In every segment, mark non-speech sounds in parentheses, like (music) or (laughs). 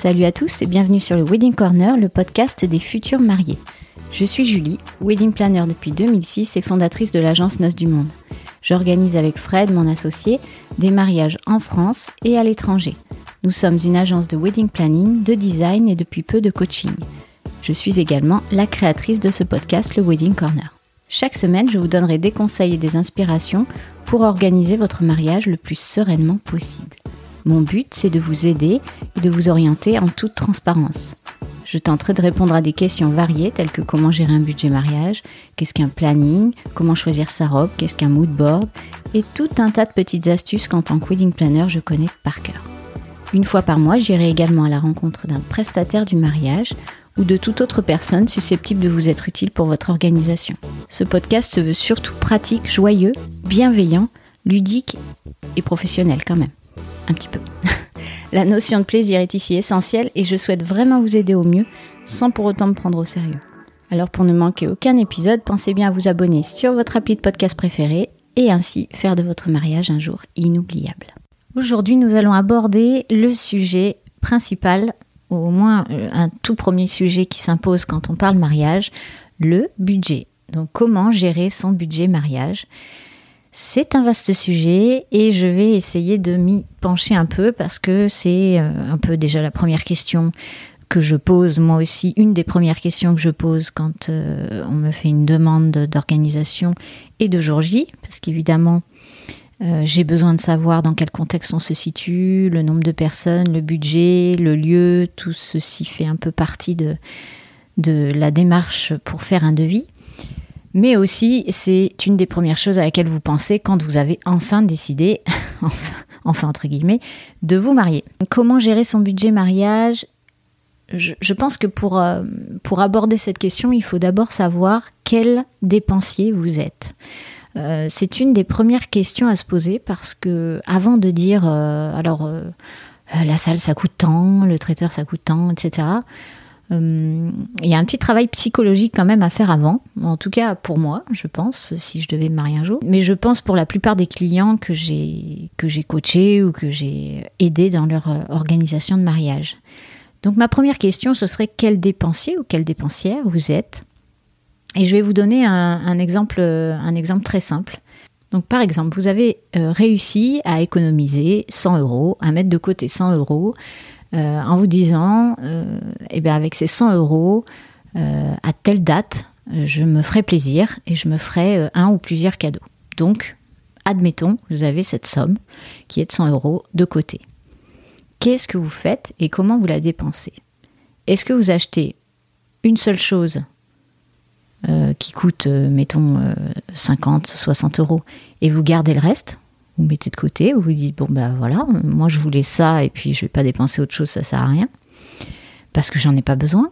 Salut à tous et bienvenue sur le Wedding Corner, le podcast des futurs mariés. Je suis Julie, wedding planner depuis 2006 et fondatrice de l'agence Noces du Monde. J'organise avec Fred, mon associé, des mariages en France et à l'étranger. Nous sommes une agence de wedding planning, de design et depuis peu de coaching. Je suis également la créatrice de ce podcast, le Wedding Corner. Chaque semaine, je vous donnerai des conseils et des inspirations pour organiser votre mariage le plus sereinement possible. Mon but, c'est de vous aider et de vous orienter en toute transparence. Je tenterai de répondre à des questions variées telles que comment gérer un budget mariage, qu'est-ce qu'un planning, comment choisir sa robe, qu'est-ce qu'un mood board, et tout un tas de petites astuces qu'en tant que wedding planner je connais par cœur. Une fois par mois, j'irai également à la rencontre d'un prestataire du mariage ou de toute autre personne susceptible de vous être utile pour votre organisation. Ce podcast se veut surtout pratique, joyeux, bienveillant, ludique et professionnel quand même un petit peu. (laughs) La notion de plaisir est ici essentielle et je souhaite vraiment vous aider au mieux sans pour autant me prendre au sérieux. Alors pour ne manquer aucun épisode, pensez bien à vous abonner sur votre appli de podcast préféré et ainsi faire de votre mariage un jour inoubliable. Aujourd'hui, nous allons aborder le sujet principal, au moins euh, un tout premier sujet qui s'impose quand on parle mariage, le budget. Donc comment gérer son budget mariage? C'est un vaste sujet et je vais essayer de m'y pencher un peu parce que c'est euh, un peu déjà la première question que je pose, moi aussi, une des premières questions que je pose quand euh, on me fait une demande d'organisation et de jour J, parce qu'évidemment, euh, j'ai besoin de savoir dans quel contexte on se situe, le nombre de personnes, le budget, le lieu, tout ceci fait un peu partie de, de la démarche pour faire un devis mais aussi c'est une des premières choses à laquelle vous pensez quand vous avez enfin décidé, (laughs) enfin, entre guillemets, de vous marier. Comment gérer son budget mariage? Je, pense que pour, euh, pour aborder cette question, il faut d'abord savoir quel dépensier vous êtes. Euh, c'est une des premières questions à se poser parce que avant de dire euh, alors la salle ça coûte tant, le traiteur ça coûte tant, etc euh, il y a un petit travail psychologique quand même à faire avant, en tout cas pour moi, je pense, si je devais me marier un jour. Mais je pense pour la plupart des clients que j'ai que j'ai coachés ou que j'ai aidés dans leur euh, organisation de mariage. Donc ma première question, ce serait quel dépensier ou quelle dépensière vous êtes Et je vais vous donner un, exemple, un exemple très simple. Donc par exemple, vous avez euh, réussi à économiser 100 euros, à mettre de côté 100 euros euh, en vous disant, euh, eh bien avec ces 100 euros, euh, à telle date, je me ferai plaisir et je me ferai un ou plusieurs cadeaux. Donc, admettons, vous avez cette somme qui est de 100 euros de côté. Qu'est-ce que vous faites et comment vous la dépensez? Est-ce que vous achetez une seule chose qui coûte, mettons, 50, 60 euros et vous gardez le reste vous mettez de côté, vous vous dites bon ben voilà, moi je voulais ça et puis je vais pas dépenser autre chose, ça sert à rien parce que j'en ai pas besoin.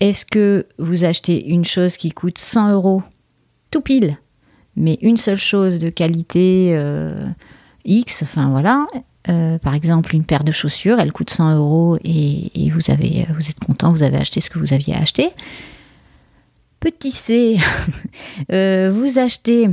Est-ce que vous achetez une chose qui coûte 100 euros tout pile, mais une seule chose de qualité euh, X, enfin voilà, euh, par exemple une paire de chaussures, elle coûte 100 euros et, vous avez, vous êtes content, vous avez acheté ce que vous aviez acheté. Petit C, (laughs) euh, vous achetez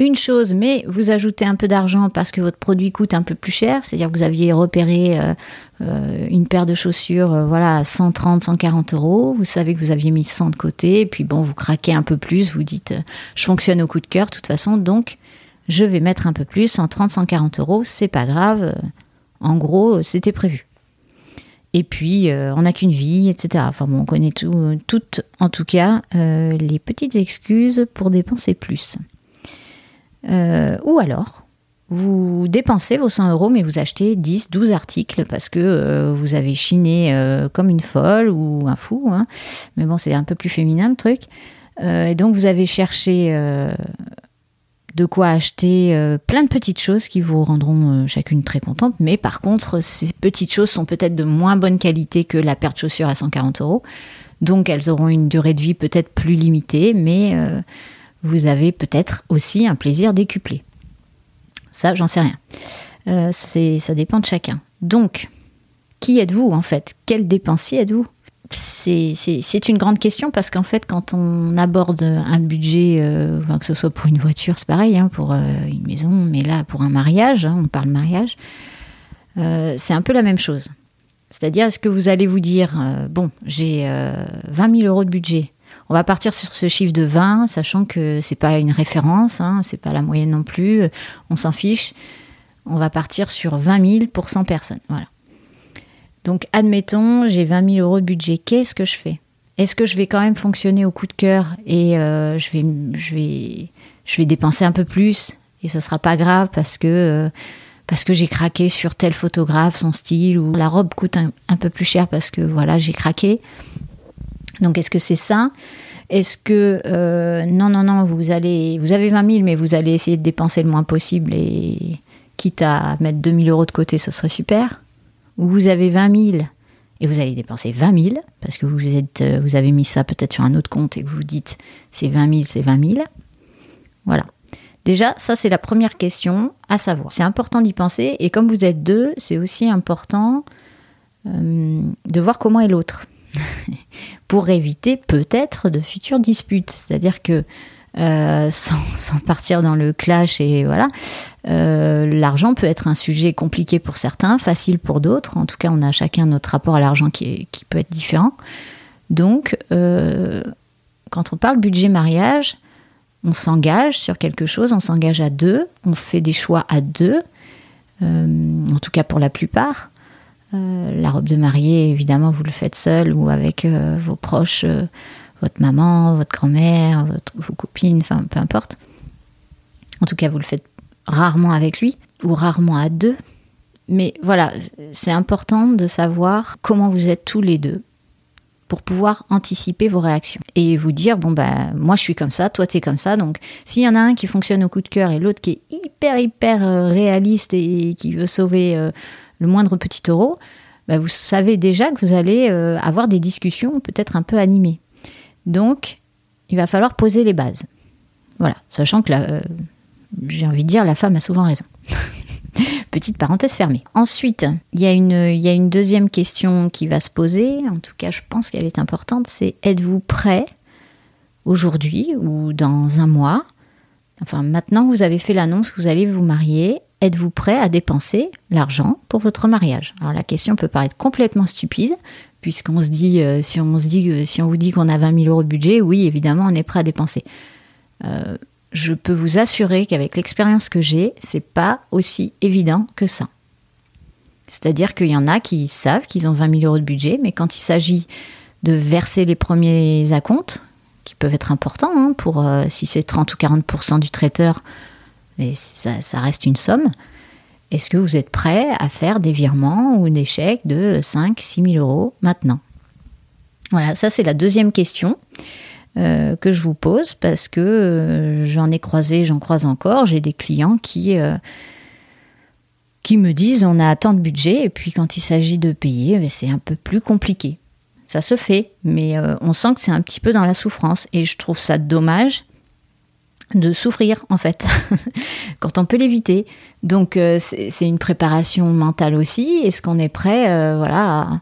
une chose, mais vous ajoutez un peu d'argent parce que votre produit coûte un peu plus cher, c'est-à-dire que vous aviez repéré euh, euh, une paire de chaussures euh, voilà, à 130, 140 euros, vous savez que vous aviez mis 100 de côté, et puis bon, vous craquez un peu plus, vous dites je fonctionne au coup de cœur de toute façon, donc je vais mettre un peu plus, 130, 140 euros, c'est pas grave, en gros, c'était prévu. Et puis, on n'a qu'une vie, etc. Enfin bon, on connaît tout, toutes, en tout cas, les petites excuses pour dépenser plus. Euh, ou alors, vous dépensez vos 100 euros, mais vous achetez 10, 12 articles parce que euh, vous avez chiné euh, comme une folle ou un fou. Hein. Mais bon, c'est un peu plus féminin le truc. et donc, vous avez cherché de quoi acheter plein de petites choses qui vous rendront chacune très contente. Mais par contre, ces petites choses sont peut-être de moins bonne qualité que la paire de chaussures à 140 euros. Donc, elles auront une durée de vie peut-être plus limitée, mais vous avez peut-être aussi un plaisir décuplé. Ça, j'en sais rien. Euh, ça dépend de chacun. Donc, qui êtes-vous en fait? Quel dépensier êtes-vous? C'est une grande question parce qu'en fait, quand on aborde un budget, euh, que ce soit pour une voiture, c'est pareil, hein, pour euh, une maison, mais là, pour un mariage, hein, on parle mariage, euh, c'est un peu la même chose. C'est-à-dire, est-ce que vous allez vous dire, bon, j'ai 20 000 euros de budget, on va partir sur ce chiffre de 20, sachant que c'est pas une référence, hein, c'est pas la moyenne non plus, on s'en fiche. On va partir sur 20 000 pour 100 personnes. Voilà. Donc, admettons, j'ai 20 000 euros de budget. Qu'est-ce que je fais? Est-ce que je vais quand même fonctionner au coup de cœur et euh, je, vais, je, dépenser un peu plus et ça sera pas grave parce que, euh, parce que j'ai craqué sur tel photographe, son style ou la robe coûte un, peu plus cher parce que voilà, j'ai craqué. Donc, est-ce que c'est ça? Est-ce que euh, non, non, non, vous allez, vous avez 20 000, mais vous allez essayer de dépenser le moins possible et quitte à mettre 2 000 euros de côté, ce serait super où vous avez 20 000 et vous allez dépenser 20 000 parce que vous, êtes, euh, vous avez mis ça peut-être sur un autre compte et que vous vous dites c'est 20 000, c'est 20 000. Voilà. Déjà, ça c'est la première question à savoir. C'est important d'y penser et comme vous êtes deux, c'est aussi important euh, de voir comment est l'autre (laughs) pour éviter peut-être de futures disputes. C'est-à-dire que euh, (laughs) sans, partir dans le clash et voilà. Euh, l'argent peut être un sujet compliqué pour certains, facile pour d'autres. En tout cas, on a chacun notre rapport à l'argent qui, qui, peut être différent. Donc, euh, quand on parle budget mariage, on s'engage sur quelque chose, on s'engage à deux, on fait des choix à deux, en tout cas pour la plupart. la robe de mariée, évidemment, vous le faites seul ou avec vos proches votre maman, votre grand-mère, vos copines, enfin peu importe. En tout cas, vous le faites rarement avec lui ou rarement à deux. Mais voilà, c'est important de savoir comment vous êtes tous les deux pour pouvoir anticiper vos réactions et vous dire bon bah moi je suis comme ça, toi tu es comme ça. Donc s'il y en a un qui fonctionne au coup de cœur et l'autre qui est hyper hyper euh, réaliste et qui veut sauver euh, le moindre petit euro, bah, vous savez déjà que vous allez euh, avoir des discussions peut-être un peu animées. Donc, il va falloir poser les bases. Voilà, sachant que euh, j'ai envie de dire, la femme a souvent raison. (laughs) Petite parenthèse fermée. Ensuite, il y, a une, il y a une deuxième question qui va se poser, en tout cas je pense qu'elle est importante, c'est êtes-vous prêt aujourd'hui ou dans un mois? Enfin, maintenant vous avez fait l'annonce que vous allez vous marier, êtes-vous prêt à dépenser l'argent pour votre mariage? Alors la question peut paraître complètement stupide, puisqu'on se dit, euh, si on se dit, si on vous dit qu'on a 20 000 euros de budget, oui, évidemment, on est prêt à dépenser. Euh, je peux vous assurer qu'avec l'expérience que j'ai, c'est pas aussi évident que ça. C'est-à-dire qu'il y en a qui savent qu'ils ont 20 000 euros de budget, mais quand il s'agit de verser les premiers acomptes, qui peuvent être importants, hein, pour euh, si c'est 30 ou 40% du traiteur, mais ça reste une somme, est-ce que vous êtes prêt à faire des virements ou des chèques de 5 6 000 euros maintenant? Voilà, ça c'est la deuxième question euh, que je vous pose parce que euh, j'en ai croisé, j'en croise encore. J'ai des clients qui, euh, qui me disent on a tant de budget et puis quand il s'agit de payer, c'est un peu plus compliqué. Ça se fait, mais on sent que c'est un petit peu dans la souffrance et je trouve ça dommage de souffrir en fait, (laughs) quand on peut l'éviter. Donc euh, c'est une préparation mentale aussi. Est-ce qu'on est prêt euh, voilà,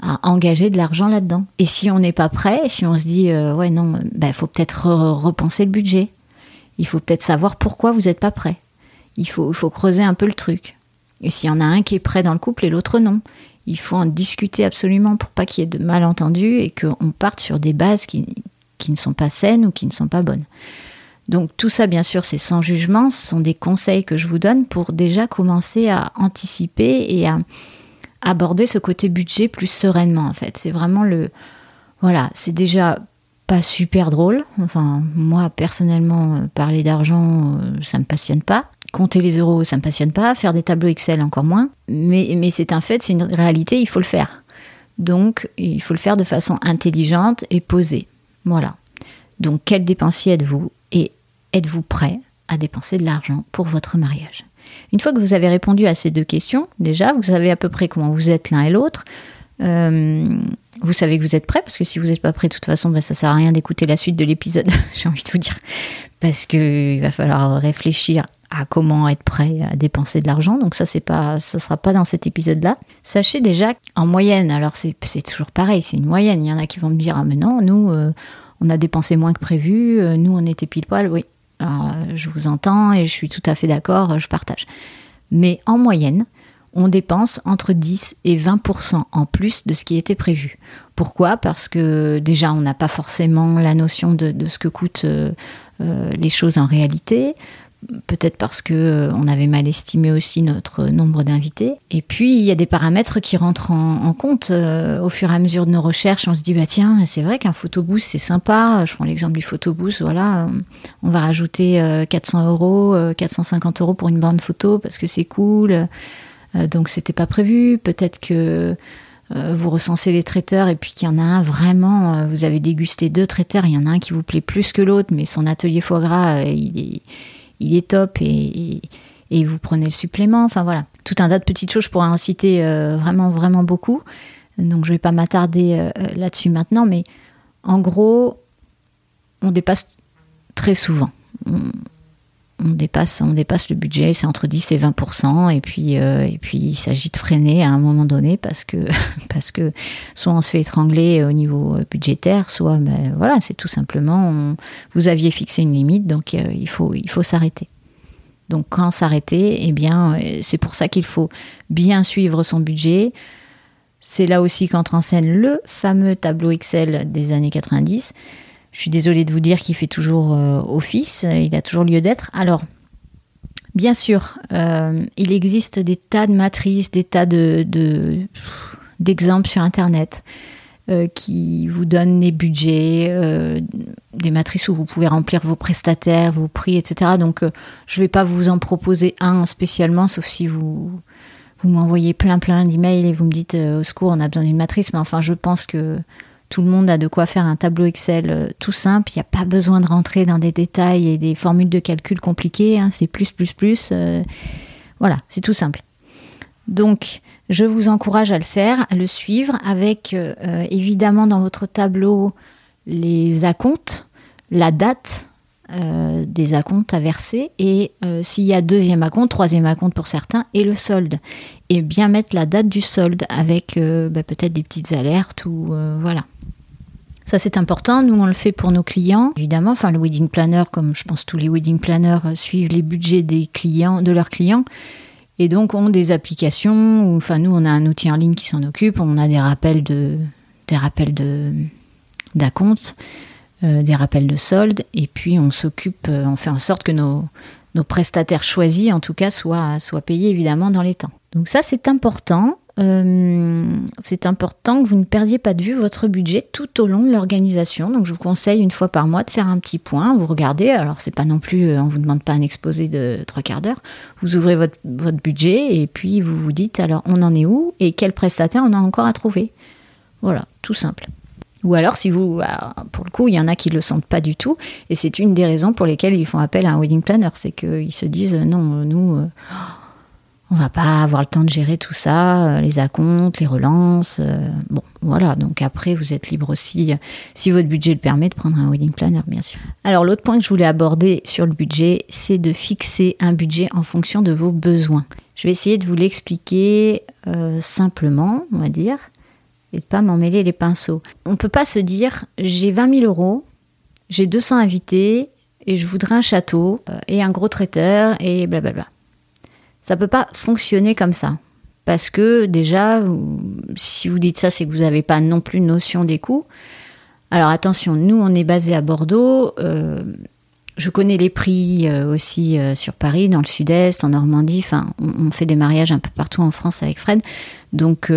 à, engager de l'argent là-dedans? Et si on n'est pas prêt, si on se dit euh, ouais non, il ben, faut peut-être repenser le budget. Il faut peut-être savoir pourquoi vous n'êtes pas prêt. Il faut, faut creuser un peu le truc. Et s'il y en a un qui est prêt dans le couple et l'autre non, il faut en discuter absolument pour pas qu'il y ait de malentendus et qu'on parte sur des bases qui, qui ne sont pas saines ou qui ne sont pas bonnes. Donc tout ça, bien sûr, c'est sans jugement, ce sont des conseils que je vous donne pour déjà commencer à anticiper et à aborder ce côté budget plus sereinement, en fait. C'est vraiment le... Voilà, c'est déjà pas super drôle. Enfin, moi, personnellement, euh, parler d'argent, euh, ça me passionne pas. Compter les euros, ça me passionne pas. Faire des tableaux Excel, encore moins. Mais, mais c'est un fait, c'est une réalité, il faut le faire. Donc, il faut le faire de façon intelligente et posée. Voilà. Donc, quel dépensier êtes-vous? Êtes-vous prêt à dépenser de l'argent pour votre mariage? Une fois que vous avez répondu à ces deux questions, déjà, vous savez à peu près comment vous êtes l'un et l'autre. Euh, vous savez que vous êtes prêt, parce que si vous n'êtes pas prêt, de toute façon, ben, ça sert à rien d'écouter la suite de l'épisode, (laughs) j'ai envie de vous dire, parce qu'il va falloir réfléchir à comment être prêt à dépenser de l'argent. Donc ça, c'est pas, sera pas dans cet épisode-là. Sachez déjà en moyenne, alors c'est, toujours pareil, c'est une moyenne. Il y en a qui vont me dire ah mais non, nous euh, on a dépensé moins que prévu, euh, nous on était pile poil. Oui, je vous entends et je suis tout à fait d'accord, je partage. Mais en moyenne, on dépense entre 10 et 20% en plus de ce qui était prévu. Pourquoi? Parce que déjà, on n'a pas forcément la notion de, ce que coûtent euh, euh, les choses en réalité. Peut-être parce que euh, on avait mal estimé aussi notre nombre d'invités. Et puis il y a des paramètres qui rentrent en, compte au fur et à mesure de nos recherches. On se dit bah tiens c'est vrai qu'un photoboost c'est sympa. Je prends l'exemple du photoboost. Voilà, on va rajouter 400 euros, 450 euros pour une bande photo parce que c'est cool. donc c'était pas prévu. Peut-être que euh, vous recensez les traiteurs et puis qu'il y en a un vraiment, euh, vous avez dégusté deux traiteurs, il y en a un qui vous plaît plus que l'autre, mais son atelier foie gras, euh, il, est, il est top et, vous prenez le supplément. Enfin voilà, tout un tas de petites choses, je pourrais en citer vraiment, vraiment beaucoup. Donc je ne vais pas m'attarder là-dessus maintenant, mais en gros, on dépasse très souvent on dépasse le budget, c'est entre 10 et 20% et puis, euh, et puis il s'agit de freiner à un moment donné parce que, (laughs) parce que soit on se fait étrangler au niveau budgétaire, soit ben, voilà, c'est tout simplement, vous aviez fixé une limite, donc euh, il faut, s'arrêter. Donc quand s'arrêter, eh bien, euh, c'est pour ça qu'il faut bien suivre son budget. C'est là aussi qu'entre en scène le fameux tableau Excel des années 90 je suis désolée de vous dire qu'il fait toujours euh, office, il a toujours lieu d'être. Alors, bien sûr, euh, il existe des tas de matrices, des tas de, d'exemples sur Internet euh, qui vous donnent des budgets, des matrices où vous pouvez remplir vos prestataires, vos prix, etc. Donc, je ne vais pas vous en proposer un spécialement, sauf si vous, vous m'envoyez plein plein d'emails et vous me dites au secours, on a besoin d'une matrice. Mais enfin, je pense que tout le monde a de quoi faire un tableau Excel euh, tout simple. Il n'y a pas besoin de rentrer dans des détails et des formules de calcul compliquées. Hein. C'est plus, plus, plus. Euh, voilà, c'est tout simple. Donc, je vous encourage à le faire, à le suivre, avec euh, évidemment dans votre tableau les acomptes, la date des acomptes à verser et s'il y a deuxième acompte, troisième acompte pour certains et le solde. Et bien mettre la date du solde avec bah, peut-être des petites alertes ou voilà. Ça, c'est important. Nous, on le fait pour nos clients. Évidemment, enfin, le wedding planner, comme je pense tous les wedding planners, euh, suivent les budgets des clients, de leurs clients. Et donc, ont des applications. enfin, nous, on a un outil en ligne qui s'en occupe. On a des rappels de, des rappels de, euh, des rappels de solde. Et puis, on s'occupe, euh, on fait en sorte que nos, nos prestataires choisis, en tout cas, soient, soient payés évidemment dans les temps. Donc ça, c'est important. Euh, c'est important que vous ne perdiez pas de vue votre budget tout au long de l'organisation. Donc je vous conseille une fois par mois de faire un petit point. Vous regardez, alors c'est pas non plus, euh, on vous demande pas un exposé de trois quarts d'heure. Vous ouvrez votre, votre budget et puis vous vous dites alors on en est où et quel prestataire on a encore à trouver. Voilà, tout simple. Ou alors, si vous, pour le coup, il y en a qui le sentent pas du tout, et c'est une des raisons pour lesquelles ils font appel à un wedding planner, c'est qu'ils se disent non, nous, euh, on va pas avoir le temps de gérer tout ça, euh, les acomptes, les relances. Euh, bon, voilà. Donc après, vous êtes libre aussi, si votre budget le permet, de prendre un wedding planner, bien sûr. Alors l'autre point que je voulais aborder sur le budget, c'est de fixer un budget en fonction de vos besoins. Je vais essayer de vous l'expliquer euh, simplement, on va dire, et de pas mêler les pinceaux. On ne peut pas se dire, j'ai 20 000 euros, j'ai 200 invités, et je voudrais un château, et un gros traiteur, et blablabla. Ça peut pas fonctionner comme ça. Parce que déjà, si vous dites ça, c'est que vous n'avez pas non plus notion des coûts. Alors attention, nous, on est basé à Bordeaux. Euh, je connais les prix euh, aussi euh, sur Paris, dans le sud-est, en Normandie. Enfin, on, fait des mariages un peu partout en France avec Fred. Donc,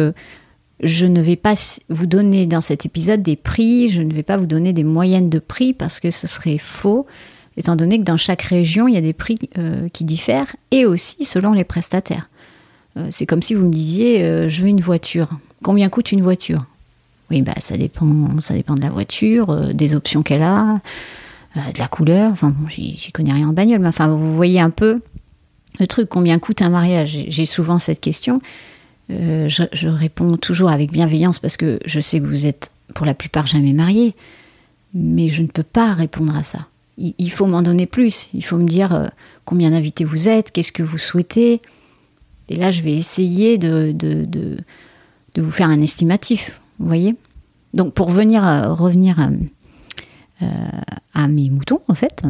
je ne vais pas vous donner dans cet épisode des prix, je ne vais pas vous donner des moyennes de prix parce que ce serait faux étant donné que dans chaque région, il y a des prix euh, qui diffèrent, et aussi selon les prestataires. Euh, c'est comme si vous me disiez, euh, je veux une voiture. Combien coûte une voiture? Oui, bah, ça, dépend, ça dépend de la voiture, des options qu'elle a, de la couleur. J'y connais rien en bagnole, mais enfin, vous voyez un peu le truc, combien coûte un mariage? J'ai souvent cette question. Je, je, réponds toujours avec bienveillance parce que je sais que vous êtes pour la plupart jamais mariés, mais je ne peux pas répondre à ça il, faut m'en donner plus. Il faut me dire euh, combien d'invités vous êtes, qu'est-ce que vous souhaitez. Et là, je vais essayer de, de, de, vous faire un estimatif. Vous voyez Donc, pour venir, euh, revenir euh, à, mes moutons, en fait,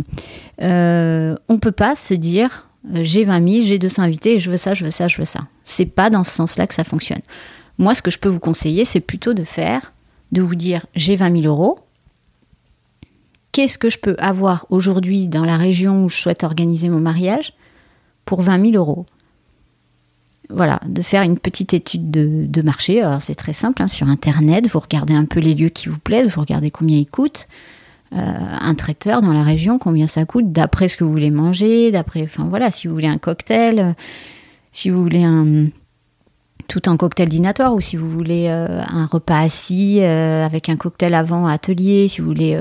on ne peut pas se dire j'ai 20 000, j'ai 200 invités, et je veux ça, je veux ça, je veux ça. C'est pas dans ce sens-là que ça fonctionne. Moi, ce que je peux vous conseiller, c'est plutôt de faire, de vous dire j'ai 20 000 euros, qu'est-ce que je peux avoir aujourd'hui dans la région où je souhaite organiser mon mariage pour 20 000 euros? Voilà, de faire une petite étude de, marché. Alors c'est très simple, hein, sur Internet, vous regardez un peu les lieux qui vous plaisent, vous regardez combien ils coûtent. Euh, un traiteur dans la région, combien ça coûte, d'après ce que vous voulez manger, d'après, enfin voilà, si vous voulez un cocktail, euh, si vous voulez un, tout un cocktail dînatoire ou si vous voulez euh, un repas assis avec un cocktail avant atelier, si vous voulez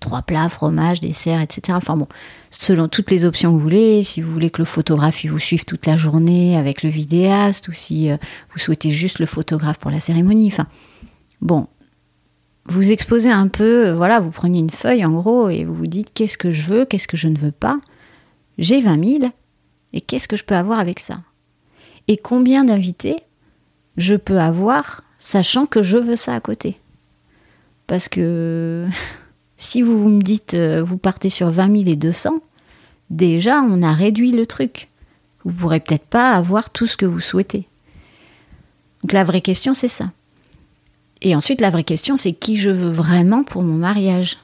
trois plats, fromage, dessert, etc. Enfin bon, selon toutes les options que vous voulez, si vous voulez que le photographe vous suive toute la journée avec le vidéaste ou si vous souhaitez juste le photographe pour la cérémonie. Enfin bon, vous exposez un peu, voilà, vous prenez une feuille en gros et vous vous dites qu'est-ce que je veux, qu'est-ce que je ne veux pas? J'ai 20 000 et qu'est-ce que je peux avoir avec ça? Et combien d'invités je peux avoir, sachant que je veux ça à côté? Parce que (laughs) si vous, vous me dites, euh, vous partez sur 20 000 et 200, déjà on a réduit le truc. Vous ne pourrez peut-être pas avoir tout ce que vous souhaitez. Donc la vraie question, c'est ça. Et ensuite, la vraie question, c'est qui je veux vraiment pour mon mariage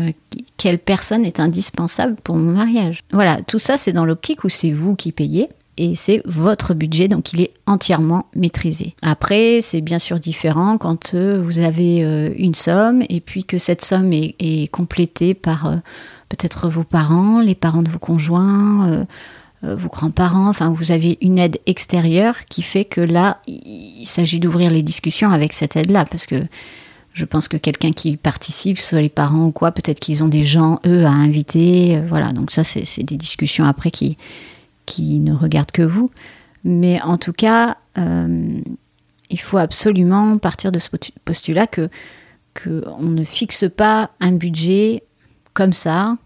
euh, Quelle personne est indispensable pour mon mariage Voilà, tout ça, c'est dans l'optique où c'est vous qui payez et c'est votre budget, donc il est entièrement maîtrisé. Après, c'est bien sûr différent quand euh, vous avez euh, une somme et puis que cette somme est, complétée par peut-être vos parents, les parents de vos conjoints, vos grands-parents, enfin vous avez une aide extérieure qui fait que là, il s'agit d'ouvrir les discussions avec cette aide-là, parce que je pense que quelqu'un qui participe, soit les parents ou quoi, peut-être qu'ils ont des gens, eux, à inviter, voilà, donc ça c'est des discussions après qui qui ne regarde que vous. Mais en tout cas, euh, il faut absolument partir de ce postulat que qu'on ne fixe pas un budget comme ça,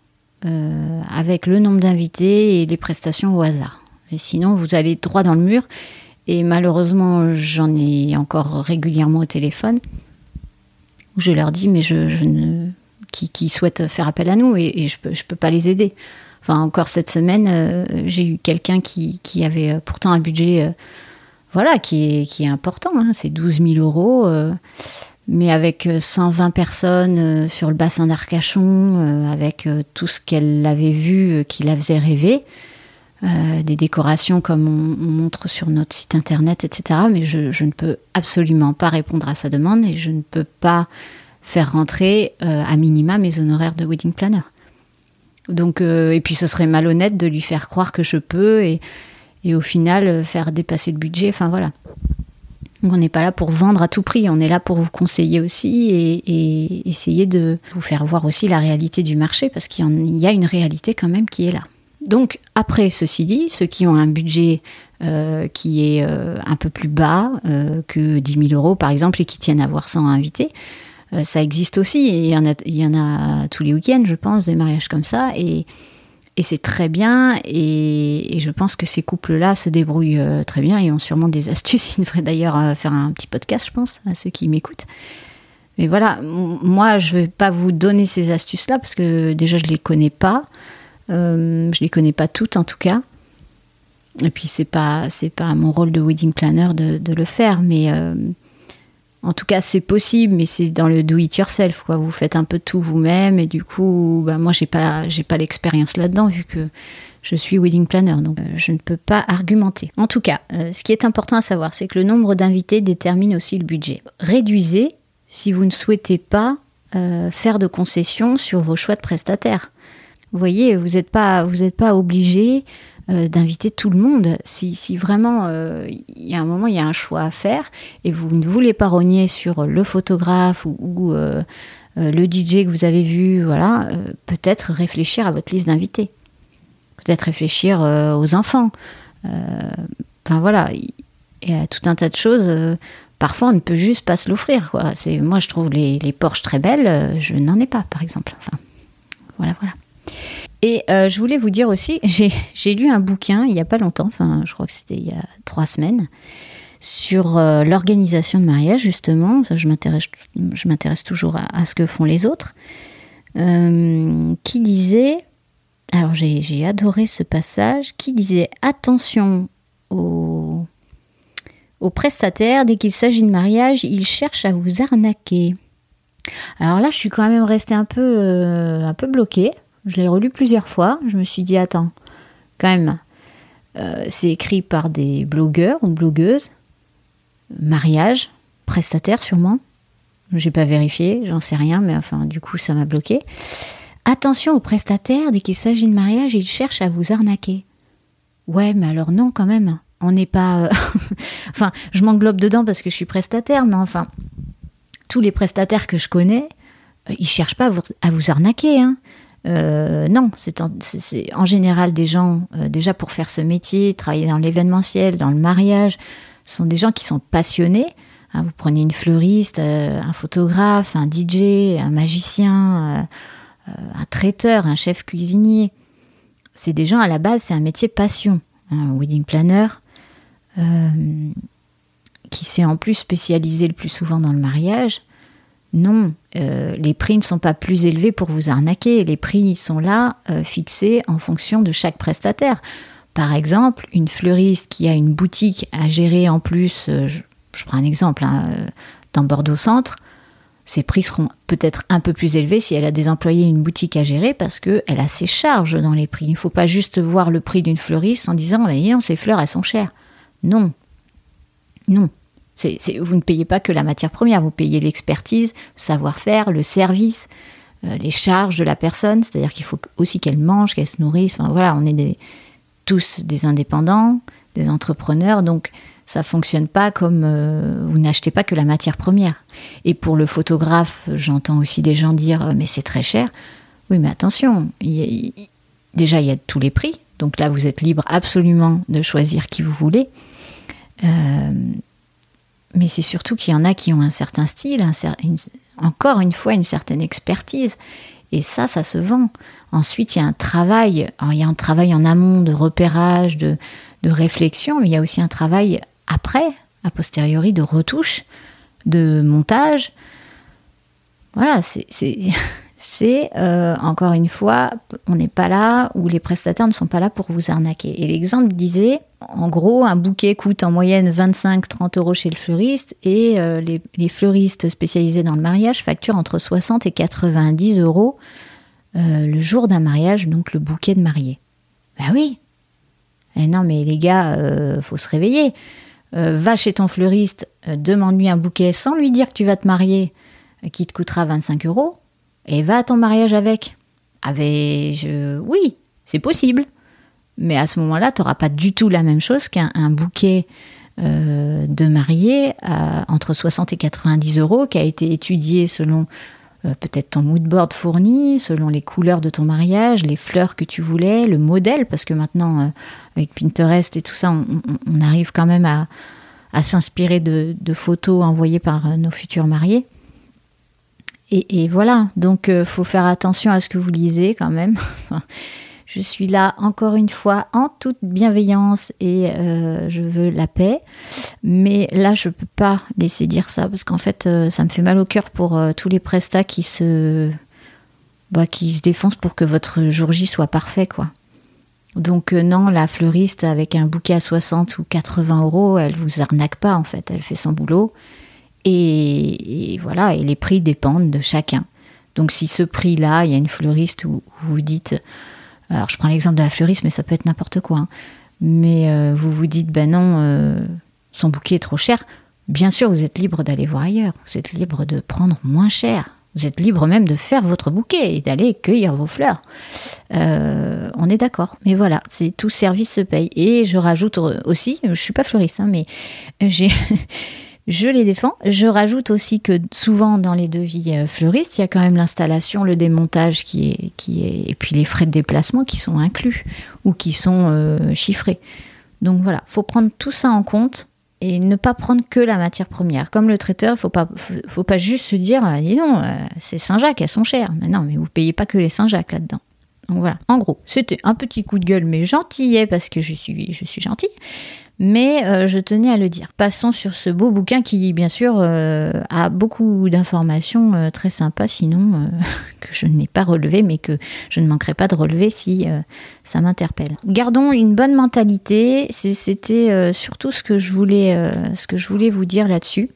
euh, avec le nombre d'invités et les prestations au hasard. Et sinon, vous allez droit dans le mur. Et malheureusement, j'en ai encore régulièrement au téléphone où je leur dis, mais je, ne, qui, souhaitent faire appel à nous et, je ne peux, je peux pas les aider. Enfin, encore cette semaine, euh, j'ai eu quelqu'un qui, avait euh, pourtant un budget, voilà, qui est, qui est important. Hein, c'est 12 000 euros, mais avec 120 personnes sur le bassin d'Arcachon, avec tout ce qu'elle avait vu qui la faisait rêver. des décorations comme on, montre sur notre site internet, etc. Mais je, ne peux absolument pas répondre à sa demande et je ne peux pas faire rentrer à minima mes honoraires de wedding planner. Donc, euh, et puis ce serait malhonnête de lui faire croire que je peux et, et au final euh, faire dépasser le budget. Enfin voilà. On n'est pas là pour vendre à tout prix, on est là pour vous conseiller aussi et, essayer de vous faire voir aussi la réalité du marché parce qu'il y, a une réalité quand même qui est là. Donc après, ceci dit, ceux qui ont un budget euh, qui est un peu plus bas que 10 000 euros par exemple et qui tiennent à avoir 100 invités, euh, ça existe aussi. Il y, en a, tous les week-ends, je pense, des mariages comme ça. Et c'est très bien. Et, je pense que ces couples-là se débrouillent euh, très bien et ont sûrement des astuces. (laughs) Ils devraient d'ailleurs euh, faire un petit podcast, je pense, à ceux qui m'écoutent. Mais voilà, moi, je ne vais pas vous donner ces astuces-là parce que déjà, je ne les connais pas. je ne les connais pas toutes, en tout cas. Et puis, ce n'est pas, pas mon rôle de wedding planner de le faire. Mais en tout cas, c'est possible, mais c'est dans le do it yourself. Quoi. Vous faites un peu tout vous-même, et du coup, bah, moi, j'ai pas, j'ai pas l'expérience là-dedans, vu que je suis wedding planner, donc euh, je ne peux pas argumenter. En tout cas, euh, ce qui est important à savoir, c'est que le nombre d'invités détermine aussi le budget. Réduisez si vous ne souhaitez pas euh, faire de concessions sur vos choix de prestataires. Vous voyez, vous n'êtes pas, vous n'êtes pas obligé euh, d'inviter tout le monde. Si, vraiment euh, il y a un moment, il y a un choix à faire et vous ne voulez pas rogner sur le photographe ou, euh, le DJ que vous avez vu, voilà, peut-être réfléchir à votre liste d'invités. Peut-être réfléchir aux enfants. Enfin voilà, il y a tout un tas de choses parfois on ne peut juste pas se l'offrir. Moi je trouve les, les très belles, je n'en ai pas par exemple. Enfin, voilà, voilà. Et euh, je voulais vous dire aussi, (laughs) j'ai lu un bouquin il n'y a pas longtemps, enfin je crois que c'était il y a trois semaines, sur euh, l'organisation de mariage justement. Je m'intéresse toujours à, ce que font les autres. Euh, qui disait, alors j'ai adoré ce passage, qui disait attention aux, prestataires, dès qu'il s'agit de mariage, ils cherchent à vous arnaquer. Alors là, je suis quand même restée un peu bloquée je l'ai relu plusieurs fois. Je me suis dit, attends, quand même, euh, c'est écrit par des blogueurs ou blogueuses. Mariage, prestataire sûrement. J'ai pas vérifié, j'en sais rien, mais enfin, du coup, ça m'a bloqué. Attention aux prestataires, dès qu'il s'agit de mariage, ils cherchent à vous arnaquer. Ouais, mais alors non, quand même. On n'est pas. Euh, (laughs) enfin, je m'englobe dedans parce que je suis prestataire, mais enfin, tous les prestataires que je connais, euh, ils cherchent pas à vous, à vous arnaquer. Hein. Euh, non, c'est en, général des gens, euh, déjà pour faire ce métier, travailler dans l'événementiel, dans le mariage, ce sont des gens qui sont passionnés. Hein, vous prenez une fleuriste, euh, un photographe, un DJ, un magicien, un traiteur, un chef cuisinier. C'est des gens à la base, c'est un métier passion. Un wedding planner qui s'est en plus spécialisé le plus souvent dans le mariage non, euh, les prix ne sont pas plus élevés pour vous arnaquer. Les prix sont là, euh, fixés en fonction de chaque prestataire. Par exemple, une fleuriste qui a une boutique à gérer en plus, euh, je, prends un exemple, hein, dans Bordeaux Centre, ses prix seront peut-être un peu plus élevés si elle a des employés une boutique à gérer parce qu'elle a ses charges dans les prix. Il ne faut pas juste voir le prix d'une fleuriste en disant, voyez, ces fleurs, elles sont chères. Non. Non vous ne payez pas que la matière première, vous payez l'expertise, le savoir-faire, le service, euh, les charges de la personne, c'est-à-dire qu'il faut aussi qu'elle mange, qu'elle se nourrisse. Enfin voilà, on est tous des indépendants, des entrepreneurs, donc ça fonctionne pas comme euh, vous n'achetez pas que la matière première. Et pour le photographe, j'entends aussi des gens dire euh, mais c'est très cher. Oui, mais attention, déjà il y a tous les prix, donc là vous êtes libre absolument de choisir qui vous voulez mais c'est surtout qu'il y en a qui ont un certain style, encore une fois une certaine expertise. Et ça, ça se vend. Ensuite, il y a un travail. il y a un travail en amont de repérage, de, de réflexion, mais il y a aussi un travail après, a posteriori, de retouche, de montage. Voilà, c'est (laughs) c'est euh, encore une fois, on n'est pas là où les prestataires ne sont pas là pour vous arnaquer. Et l'exemple disait, en gros, un bouquet coûte en moyenne 25-30 euros chez le fleuriste et euh, les, fleuristes spécialisés dans le mariage facturent entre 60 et 90 euros euh, le jour d'un mariage, donc le bouquet de mariée. Ben oui. Eh non, mais les gars, faut se réveiller. va chez ton fleuriste, demande-lui un bouquet sans lui dire que tu vas te marier, qui te coûtera 25 euros et va à ton mariage avec. Avec, je... oui, c'est possible. Mais à ce moment-là, tu n'auras pas du tout la même chose qu'un bouquet euh, de mariés à, entre 60 et 90 euros qui a été étudié selon euh, peut-être ton mood board fourni, selon les couleurs de ton mariage, les fleurs que tu voulais, le modèle, parce que maintenant, euh, avec Pinterest et tout ça, on, arrive quand même à, s'inspirer de, photos envoyées par nos futurs mariés. Et, voilà, donc il euh, faut faire attention à ce que vous lisez quand même. (laughs) je suis là encore une fois en toute bienveillance et euh, je veux la paix. Mais là, je ne peux pas laisser dire ça parce qu'en fait, euh, ça me fait mal au cœur pour tous les prestats qui se, bah, qui défoncent pour que votre jour J soit parfait. Donc non, la fleuriste avec un bouquet à 60 ou 80 euros, elle vous arnaque pas en fait, elle fait son boulot et, voilà, et les prix dépendent de chacun. Donc si ce prix-là, il y a une fleuriste où, vous dites, alors je prends l'exemple de la fleuriste, mais ça peut être n'importe quoi, hein. mais euh, vous vous dites, ben non, euh, son bouquet est trop cher, bien sûr vous êtes libre d'aller voir ailleurs, vous êtes libre de prendre moins cher, vous êtes libre même de faire votre bouquet et d'aller cueillir vos fleurs. Euh, on est d'accord. Mais voilà, tout service se paye. Et je rajoute aussi, je suis pas fleuriste, hein, mais j'ai (laughs) je les défends. Je rajoute aussi que souvent dans les devis euh, fleuristes, il y a quand même l'installation, le démontage qui est, qui est, et puis les frais de déplacement qui sont inclus ou qui sont euh, chiffrés. Donc voilà, faut prendre tout ça en compte et ne pas prendre que la matière première. Comme le traiteur, faut pas, faut pas juste se dire, ah, dis non, euh, Saint-Jacques, elles sont chères. Non, mais vous payez pas que les Saint-Jacques là-dedans. Donc voilà, en gros, c'était un petit coup de gueule, mais gentillet parce que je suis, je suis gentille. Mais euh, je tenais à le dire. Passons sur ce beau bouquin qui, bien sûr, euh, a beaucoup d'informations euh, très sympas, sinon (laughs) que je n'ai pas relevé, mais que je ne manquerai pas de relever si ça m'interpelle. Gardons une bonne mentalité. C'était surtout ce que je voulais, ce que je voulais vous dire là-dessus.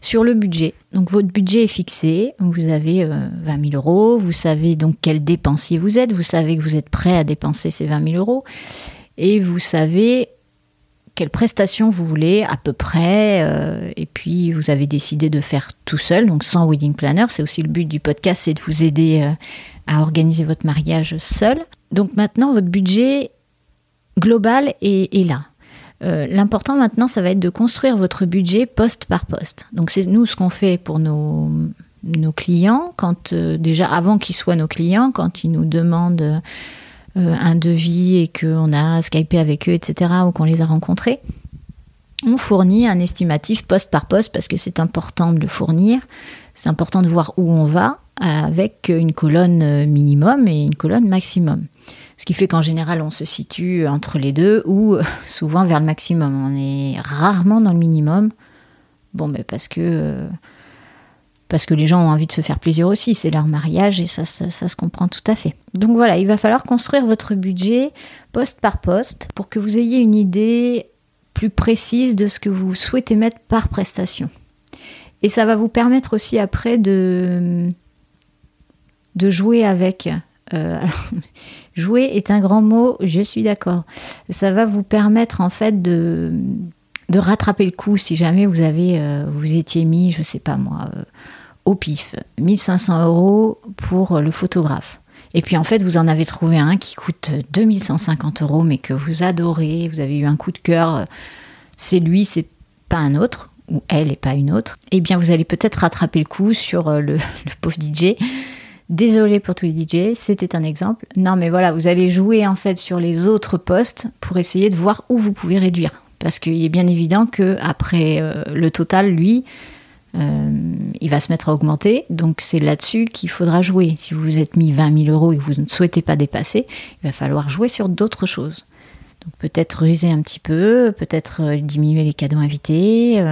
Sur le budget, donc votre budget est fixé, vous avez 20 000 euros, vous savez donc quel dépensier vous êtes, vous savez que vous êtes prêt à dépenser ces 20 000 euros, et vous savez quelle prestation vous voulez à peu près, euh, et puis vous avez décidé de faire tout seul, donc sans wedding planner. C'est aussi le but du podcast, c'est de vous aider euh, à organiser votre mariage seul. Donc maintenant, votre budget global est, là. Euh, l'important maintenant, ça va être de construire votre budget poste par poste. Donc c'est nous ce qu'on fait pour nos, nos clients, quand déjà avant qu'ils soient nos clients, quand ils nous demandent un devis et qu'on a Skypé avec eux, etc., ou qu'on les a rencontrés, on fournit un estimatif poste par poste parce que c'est important de le fournir. C'est important de voir où on va avec une colonne minimum et une colonne maximum. Ce qui fait qu'en général, on se situe entre les deux ou souvent vers le maximum. On est rarement dans le minimum. Bon, mais parce que euh, parce que les gens ont envie de se faire plaisir aussi, c'est leur mariage et ça, ça, se comprend tout à fait. Donc voilà, il va falloir construire votre budget poste par poste pour que vous ayez une idée plus précise de ce que vous souhaitez mettre par prestation. Et ça va vous permettre aussi après de, jouer avec. Euh, (laughs) jouer est un grand mot, je suis d'accord. Ça va vous permettre en fait de, de rattraper le coup si jamais vous avez euh, vous étiez mis, je sais pas moi, euh, au pif, 1500 euros pour le photographe. Et puis en fait, vous en avez trouvé un qui coûte 2150 euros, mais que vous adorez, vous avez eu un coup de cœur, c'est lui, c'est pas un autre, ou elle et pas une autre. Eh bien, vous allez peut-être rattraper le coup sur euh, le, (laughs) le pauvre DJ. Désolé pour tous les DJ, c'était un exemple. Non, mais voilà, vous allez jouer en fait sur les autres postes pour essayer de voir où vous pouvez réduire. Parce qu'il est bien évident que après euh, le total, lui, euh, il va se mettre à augmenter. Donc c'est là-dessus qu'il faudra jouer. Si vous vous êtes mis 20 000 euros et que vous ne souhaitez pas dépasser, il va falloir jouer sur d'autres choses. Donc peut-être ruser un petit peu, peut-être euh, diminuer les cadeaux invités,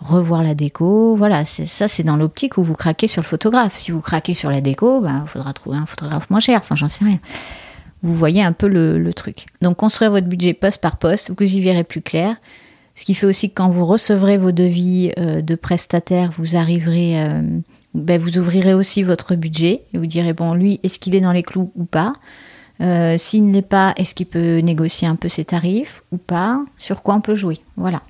revoir la déco. Voilà, ça c'est dans l'optique où vous craquez sur le photographe. Si vous craquez sur la déco, il ben, faudra trouver un photographe moins cher. Enfin, j'en sais rien. Vous voyez un peu le, truc. Donc construire votre budget poste par poste, vous y verrez plus clair. Ce qui fait aussi que quand vous recevrez vos devis euh, de prestataires, vous arriverez, euh, ben vous ouvrirez aussi votre budget et vous direz bon lui est-ce qu'il est dans les clous ou pas? Euh, s'il ne l'est pas, est-ce qu'il peut négocier un peu ses tarifs ou pas? Sur quoi on peut jouer? Voilà.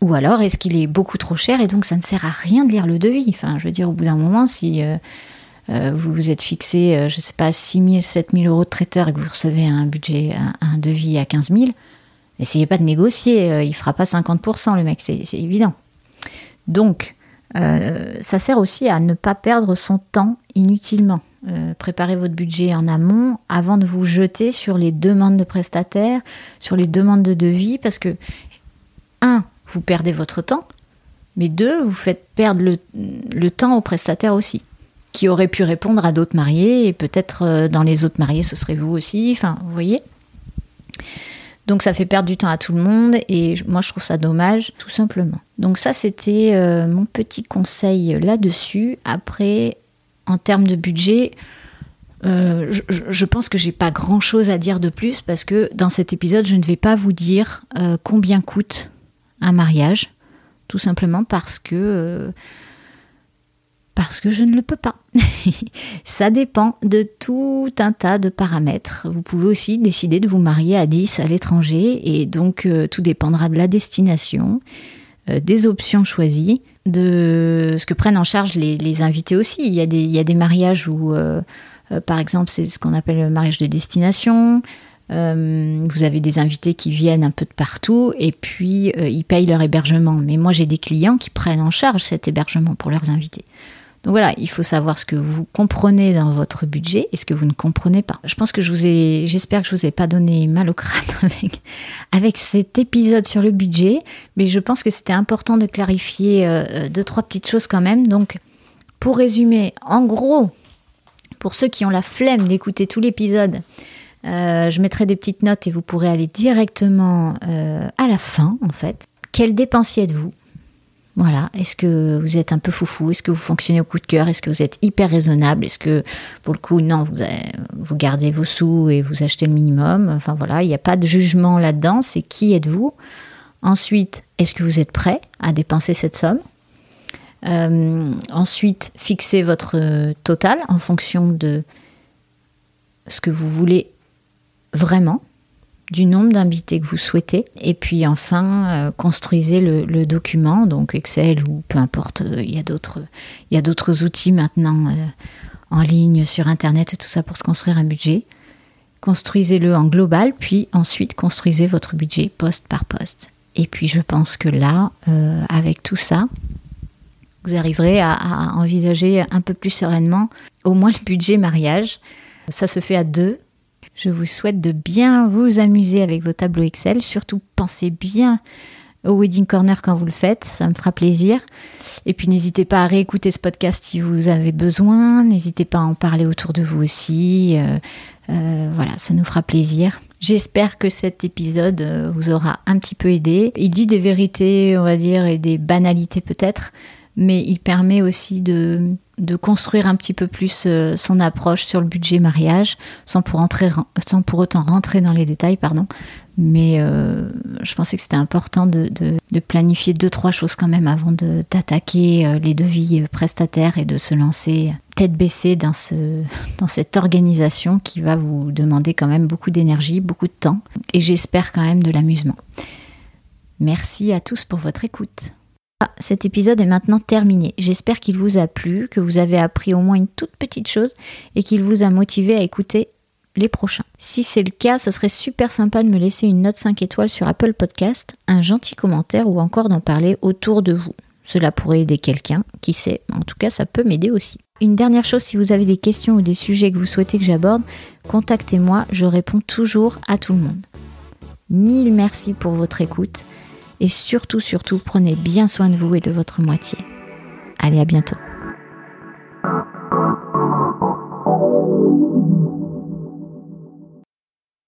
Ou alors, est-ce qu'il est beaucoup trop cher et donc ça ne sert à rien de lire le devis? Enfin, je veux dire, au bout d'un moment, si vous vous êtes fixé, je ne sais pas, 6 000, 7 000 euros de traiteur et que vous recevez un budget, un, devis à 15 000, N'essayez pas de négocier, euh, il fera pas 50% le mec, c'est évident. Donc, euh, ça sert aussi à ne pas perdre son temps inutilement. Euh, préparez votre budget en amont avant de vous jeter sur les demandes de prestataires, sur les demandes de devis, parce que, un, vous perdez votre temps, mais deux, vous faites perdre le, le temps aux prestataires aussi, qui auraient pu répondre à d'autres mariés, et peut-être dans les autres mariés, ce serait vous aussi, enfin, vous voyez donc ça fait perdre du temps à tout le monde et moi je trouve ça dommage tout simplement. Donc ça c'était euh, mon petit conseil là-dessus. Après, en termes de budget, euh, je, pense que j'ai pas grand chose à dire de plus parce que dans cet épisode je ne vais pas vous dire euh, combien coûte un mariage, tout simplement parce que parce que je ne le peux pas. (laughs) ça dépend de tout un tas de paramètres. Vous pouvez aussi décider de vous marier à 10 à l'étranger et donc euh, tout dépendra de la destination, euh, des options choisies, de ce que prennent en charge les, invités aussi. Il y, a des, mariages où, euh, par exemple, c'est ce qu'on appelle le mariage de destination. vous avez des invités qui viennent un peu de partout et puis ils payent leur hébergement. Mais moi j'ai des clients qui prennent en charge cet hébergement pour leurs invités. Donc voilà, il faut savoir ce que vous comprenez dans votre budget et ce que vous ne comprenez pas. Je pense que je vous ai, j'espère que je vous ai pas donné mal au crâne (laughs) avec, cet épisode sur le budget, mais je pense que c'était important de clarifier euh, deux, trois petites choses quand même. Donc, pour résumer, en gros, Pour ceux qui ont la flemme d'écouter tout l'épisode, euh, je mettrai des petites notes et vous pourrez aller directement euh, à la fin, en fait. Quel dépensier êtes-vous? Voilà, est-ce que vous êtes un peu foufou? Est-ce que vous fonctionnez au coup de cœur? Est-ce que vous êtes hyper raisonnable? Est-ce que, pour le coup, non, vous, gardez vos sous et vous achetez le minimum? Enfin voilà, il n'y a pas de jugement là-dedans, c'est qui êtes-vous? Ensuite, est-ce que vous êtes prêt à dépenser cette somme? Euh, Ensuite, fixez votre total en fonction de ce que vous voulez vraiment du nombre d'invités que vous souhaitez. Et puis enfin, euh, construisez le, document, donc Excel ou peu importe, euh, il y a d'autres outils maintenant euh, en ligne, sur Internet, tout ça pour se construire un budget. Construisez-le en global, puis ensuite construisez votre budget poste par poste. Et puis je pense que là, avec tout ça, vous arriverez à, à envisager un peu plus sereinement au moins le budget mariage. Ça se fait à deux, je vous souhaite de bien vous amuser avec vos tableaux Excel. Surtout, pensez bien au Wedding Corner quand vous le faites, ça me fera plaisir. Et puis n'hésitez pas à réécouter ce podcast si vous avez besoin, n'hésitez pas à en parler autour de vous aussi. Euh, euh, voilà, ça nous fera plaisir. J'espère que cet épisode euh, vous aura un petit peu aidé. Il dit des vérités, on va dire, et des banalités peut-être, mais il permet aussi de, de construire un petit peu plus euh, son approche sur le budget mariage, sans pour, entrer, sans pour autant rentrer dans les détails, pardon. Mais euh, je pensais que c'était important de, planifier deux, trois choses quand même avant d'attaquer euh, les devis prestataires et de se lancer tête baissée dans, ce, dans cette organisation qui va vous demander quand même beaucoup d'énergie, beaucoup de temps et j'espère quand même de l'amusement. Merci à tous pour votre écoute. Ah, cet épisode est maintenant terminé. J'espère qu'il vous a plu, que vous avez appris au moins une toute petite chose et qu'il vous a motivé à écouter les prochains. Si c'est le cas, ce serait super sympa de me laisser une note 5 étoiles sur Apple Podcast, un gentil commentaire ou encore d'en parler autour de vous. Cela pourrait aider quelqu'un, qui sait, en tout cas ça peut m'aider aussi. Une dernière chose, si vous avez des questions ou des sujets que vous souhaitez que j'aborde, contactez-moi, je réponds toujours à tout le monde. Mille merci pour votre écoute et surtout, surtout, prenez bien soin de vous et de votre moitié. Allez, à bientôt.